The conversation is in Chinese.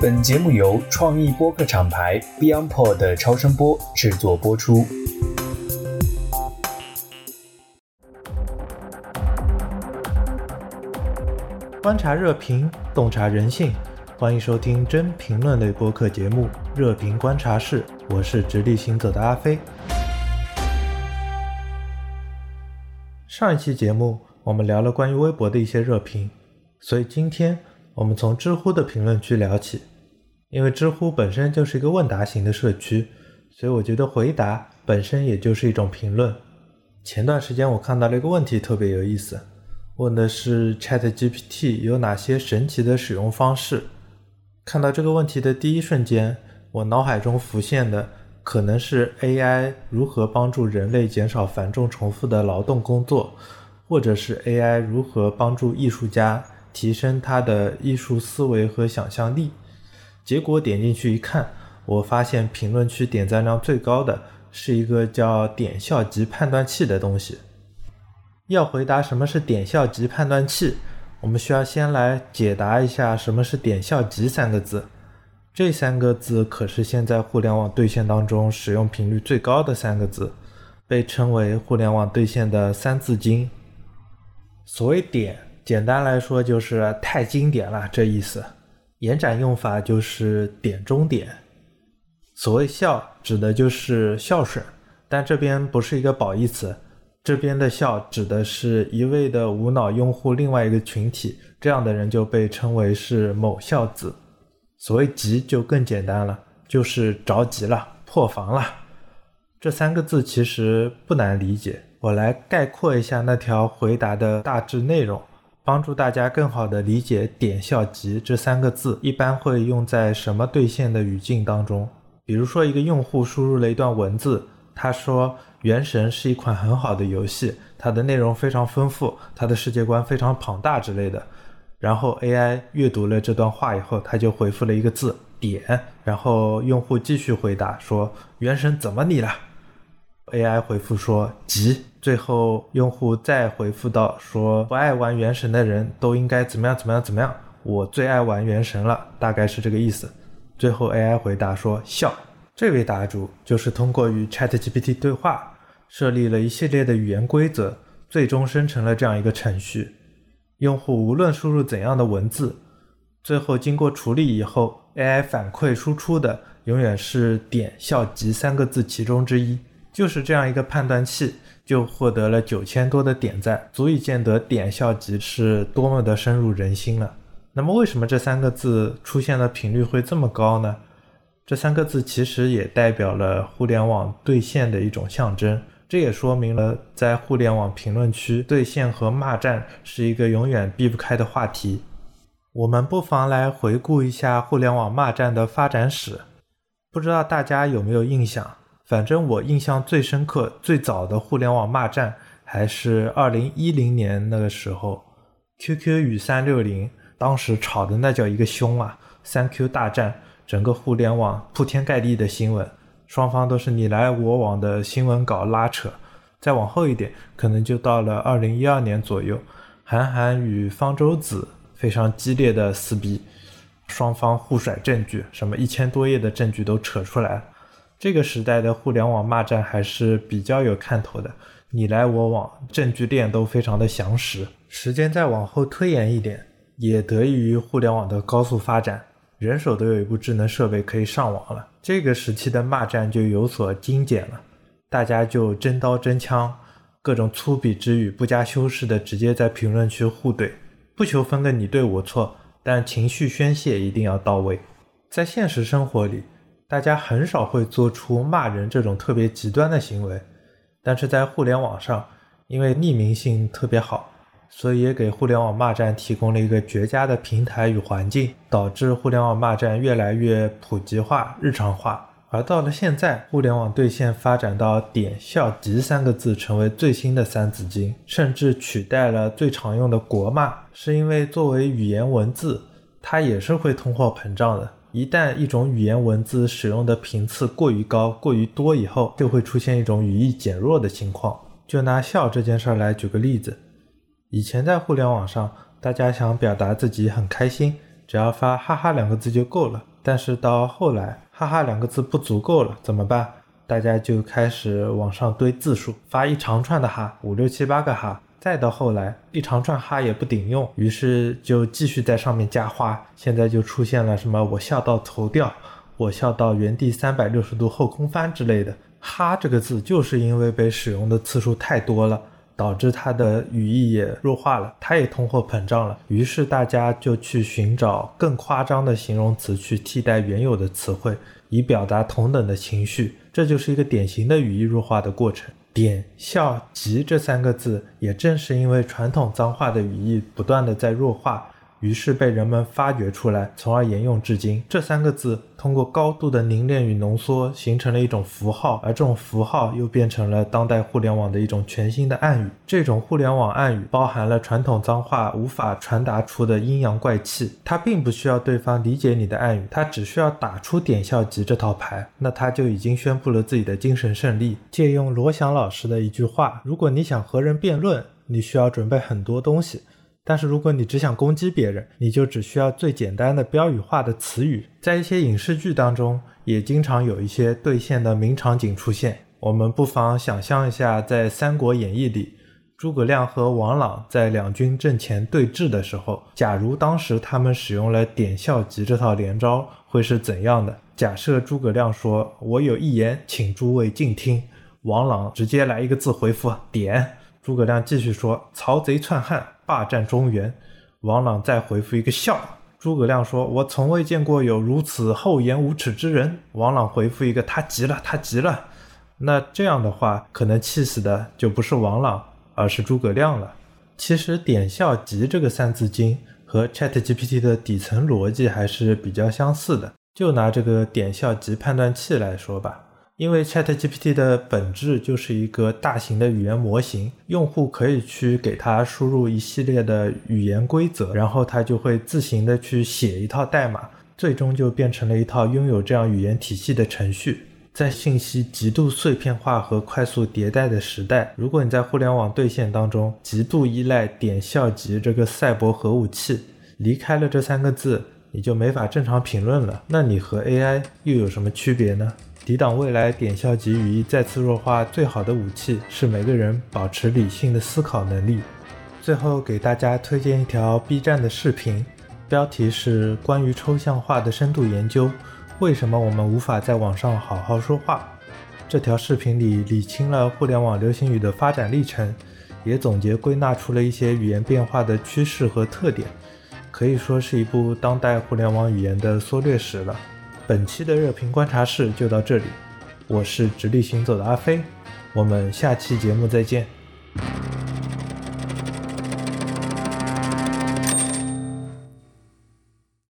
本节目由创意播客厂牌 BeyondPod 的超声波制作播出。观察热评，洞察人性，欢迎收听真评论类播客节目《热评观察室》，我是直立行走的阿飞。上一期节目我们聊了关于微博的一些热评，所以今天我们从知乎的评论区聊起。因为知乎本身就是一个问答型的社区，所以我觉得回答本身也就是一种评论。前段时间我看到了一个问题特别有意思。问的是 Chat GPT 有哪些神奇的使用方式？看到这个问题的第一瞬间，我脑海中浮现的可能是 AI 如何帮助人类减少繁重重复的劳动工作，或者是 AI 如何帮助艺术家提升他的艺术思维和想象力。结果点进去一看，我发现评论区点赞量最高的是一个叫点效级判断器的东西。要回答什么是点效级判断器，我们需要先来解答一下什么是点效级三个字。这三个字可是现在互联网兑现当中使用频率最高的三个字，被称为互联网兑现的三字经。所谓点，简单来说就是太经典了这意思；延展用法就是点中点。所谓孝，指的就是孝顺，但这边不是一个褒义词。这边的笑指的是一味的无脑拥护另外一个群体，这样的人就被称为是某孝子。所谓急就更简单了，就是着急了、破防了。这三个字其实不难理解，我来概括一下那条回答的大致内容，帮助大家更好的理解“点效急”这三个字一般会用在什么兑现的语境当中。比如说，一个用户输入了一段文字，他说。《原神》是一款很好的游戏，它的内容非常丰富，它的世界观非常庞大之类的。然后 AI 阅读了这段话以后，它就回复了一个字“点”，然后用户继续回答说：“原神怎么你了？”AI 回复说：“急。”最后用户再回复到说：“不爱玩原神的人都应该怎么样怎么样怎么样？我最爱玩原神了。”大概是这个意思。最后 AI 回答说：“笑。”这位答主就是通过与 ChatGPT 对话。设立了一系列的语言规则，最终生成了这样一个程序。用户无论输入怎样的文字，最后经过处理以后，AI 反馈输出的永远是“点效级”三个字其中之一。就是这样一个判断器，就获得了九千多的点赞，足以见得“点效级”是多么的深入人心了。那么，为什么这三个字出现的频率会这么高呢？这三个字其实也代表了互联网兑现的一种象征。这也说明了，在互联网评论区兑现和骂战是一个永远避不开的话题。我们不妨来回顾一下互联网骂战的发展史。不知道大家有没有印象？反正我印象最深刻、最早的互联网骂战还是二零一零年那个时候，QQ 与三六零当时吵的那叫一个凶啊！三 Q 大战，整个互联网铺天盖地的新闻。双方都是你来我往的新闻稿拉扯，再往后一点，可能就到了二零一二年左右，韩寒与方舟子非常激烈的撕逼，双方互甩证据，什么一千多页的证据都扯出来了。这个时代的互联网骂战还是比较有看头的，你来我往，证据链都非常的详实。时间再往后推延一点，也得益于互联网的高速发展。人手都有一部智能设备可以上网了，这个时期的骂战就有所精简了，大家就真刀真枪，各种粗鄙之语不加修饰的直接在评论区互怼，不求分个你对我错，但情绪宣泄一定要到位。在现实生活里，大家很少会做出骂人这种特别极端的行为，但是在互联网上，因为匿名性特别好。所以也给互联网骂战提供了一个绝佳的平台与环境，导致互联网骂战越来越普及化、日常化。而到了现在，互联网兑现发展到“点效级”三个字成为最新的三字经，甚至取代了最常用的国骂，是因为作为语言文字，它也是会通货膨胀的。一旦一种语言文字使用的频次过于高、过于多以后，就会出现一种语义减弱的情况。就拿笑这件事儿来举个例子。以前在互联网上，大家想表达自己很开心、只要发“哈哈”两个字就够了。但是到后来，“哈哈”两个字不足够了，怎么办？大家就开始往上堆字数，发一长串的“哈”，五六七八个“哈”。再到后来，一长串“哈”也不顶用，于是就继续在上面加花。现在就出现了什么“我笑到头掉”，“我笑到原地三百六十度后空翻”之类的。“哈”这个字就是因为被使用的次数太多了。导致它的语义也弱化了，它也通货膨胀了。于是大家就去寻找更夸张的形容词去替代原有的词汇，以表达同等的情绪。这就是一个典型的语义弱化的过程。点、笑、急这三个字，也正是因为传统脏话的语义不断的在弱化。于是被人们发掘出来，从而沿用至今。这三个字通过高度的凝练与浓缩，形成了一种符号，而这种符号又变成了当代互联网的一种全新的暗语。这种互联网暗语包含了传统脏话无法传达出的阴阳怪气。它并不需要对方理解你的暗语，它只需要打出点笑集这套牌，那他就已经宣布了自己的精神胜利。借用罗翔老师的一句话：如果你想和人辩论，你需要准备很多东西。但是如果你只想攻击别人，你就只需要最简单的标语化的词语。在一些影视剧当中，也经常有一些兑现的名场景出现。我们不妨想象一下，在《三国演义》里，诸葛亮和王朗在两军阵前对峙的时候，假如当时他们使用了点笑集这套连招，会是怎样的？假设诸葛亮说：“我有一言，请诸位静听。”王朗直接来一个字回复：“点。”诸葛亮继续说：“曹贼篡汉。”霸占中原，王朗再回复一个笑。诸葛亮说：“我从未见过有如此厚颜无耻之人。”王朗回复一个：“他急了，他急了。”那这样的话，可能气死的就不是王朗，而是诸葛亮了。其实“点笑急”这个三字经和 ChatGPT 的底层逻辑还是比较相似的。就拿这个点笑急判断器来说吧。因为 ChatGPT 的本质就是一个大型的语言模型，用户可以去给它输入一系列的语言规则，然后它就会自行的去写一套代码，最终就变成了一套拥有这样语言体系的程序。在信息极度碎片化和快速迭代的时代，如果你在互联网对线当中极度依赖点校级这个赛博核武器，离开了这三个字，你就没法正常评论了。那你和 AI 又有什么区别呢？抵挡未来点笑及语义再次弱化最好的武器是每个人保持理性的思考能力。最后给大家推荐一条 B 站的视频，标题是关于抽象化的深度研究：为什么我们无法在网上好好说话？这条视频里理清了互联网流行语的发展历程，也总结归纳出了一些语言变化的趋势和特点，可以说是一部当代互联网语言的缩略史了。本期的热评观察室就到这里，我是直立行走的阿飞，我们下期节目再见。